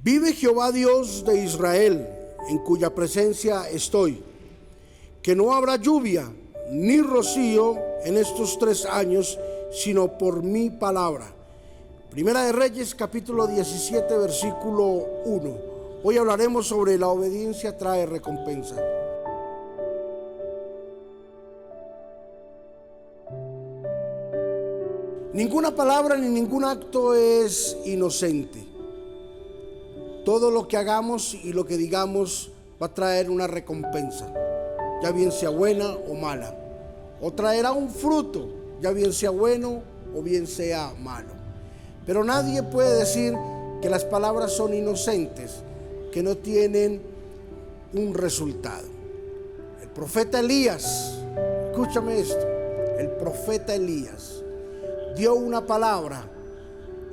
Vive Jehová Dios de Israel, en cuya presencia estoy, que no habrá lluvia ni rocío en estos tres años, sino por mi palabra. Primera de Reyes capítulo 17 versículo 1. Hoy hablaremos sobre la obediencia trae recompensa. Ninguna palabra ni ningún acto es inocente. Todo lo que hagamos y lo que digamos va a traer una recompensa, ya bien sea buena o mala. O traerá un fruto, ya bien sea bueno o bien sea malo. Pero nadie puede decir que las palabras son inocentes, que no tienen un resultado. El profeta Elías, escúchame esto, el profeta Elías dio una palabra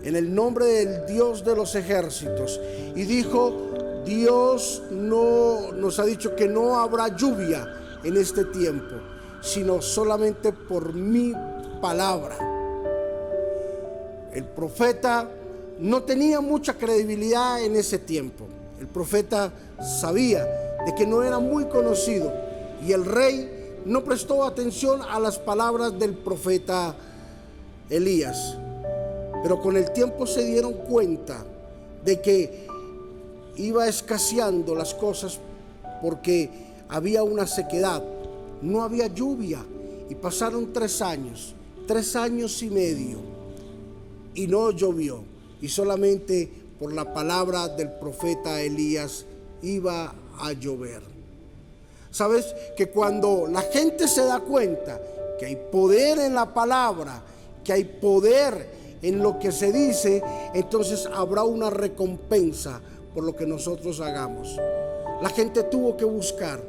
en el nombre del Dios de los ejércitos y dijo, Dios no nos ha dicho que no habrá lluvia en este tiempo, sino solamente por mi palabra. El profeta no tenía mucha credibilidad en ese tiempo. El profeta sabía de que no era muy conocido y el rey no prestó atención a las palabras del profeta Elías. Pero con el tiempo se dieron cuenta de que iba escaseando las cosas porque había una sequedad, no había lluvia. Y pasaron tres años, tres años y medio y no llovió. Y solamente por la palabra del profeta Elías iba a llover. Sabes que cuando la gente se da cuenta que hay poder en la palabra, que hay poder en lo que se dice, entonces habrá una recompensa por lo que nosotros hagamos. La gente tuvo que buscar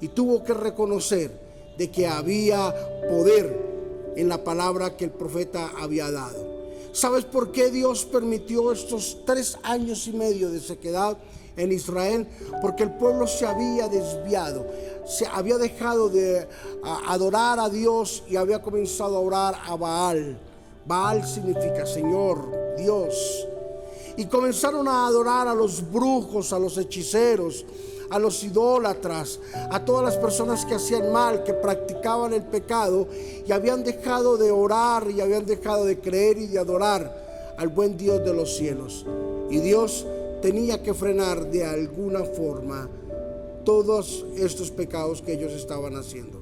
y tuvo que reconocer de que había poder en la palabra que el profeta había dado. ¿Sabes por qué Dios permitió estos tres años y medio de sequedad en Israel? Porque el pueblo se había desviado, se había dejado de adorar a Dios y había comenzado a orar a Baal. Baal significa Señor, Dios. Y comenzaron a adorar a los brujos, a los hechiceros, a los idólatras, a todas las personas que hacían mal, que practicaban el pecado y habían dejado de orar y habían dejado de creer y de adorar al buen Dios de los cielos. Y Dios tenía que frenar de alguna forma todos estos pecados que ellos estaban haciendo.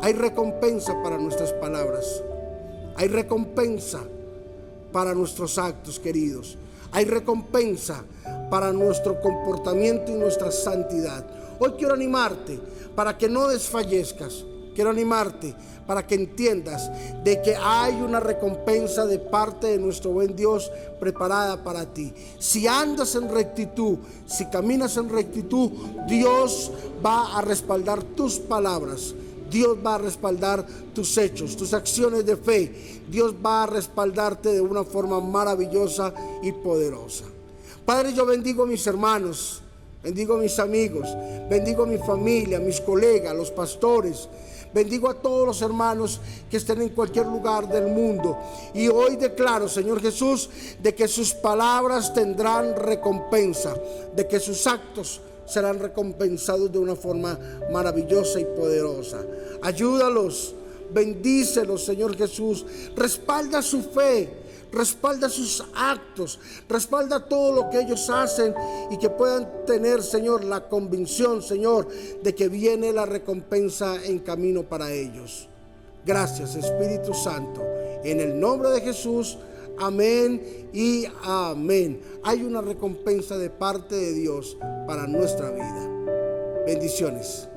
Hay recompensa para nuestras palabras. Hay recompensa para nuestros actos, queridos. Hay recompensa para nuestro comportamiento y nuestra santidad. Hoy quiero animarte para que no desfallezcas. Quiero animarte para que entiendas de que hay una recompensa de parte de nuestro buen Dios preparada para ti. Si andas en rectitud, si caminas en rectitud, Dios va a respaldar tus palabras. Dios va a respaldar tus hechos, tus acciones de fe. Dios va a respaldarte de una forma maravillosa y poderosa. Padre, yo bendigo a mis hermanos, bendigo a mis amigos, bendigo a mi familia, a mis colegas, los pastores. Bendigo a todos los hermanos que estén en cualquier lugar del mundo. Y hoy declaro, Señor Jesús, de que sus palabras tendrán recompensa, de que sus actos serán recompensados de una forma maravillosa y poderosa. Ayúdalos, bendícelos, Señor Jesús. Respalda su fe, respalda sus actos, respalda todo lo que ellos hacen y que puedan tener, Señor, la convicción, Señor, de que viene la recompensa en camino para ellos. Gracias, Espíritu Santo. En el nombre de Jesús. Amén y amén. Hay una recompensa de parte de Dios para nuestra vida. Bendiciones.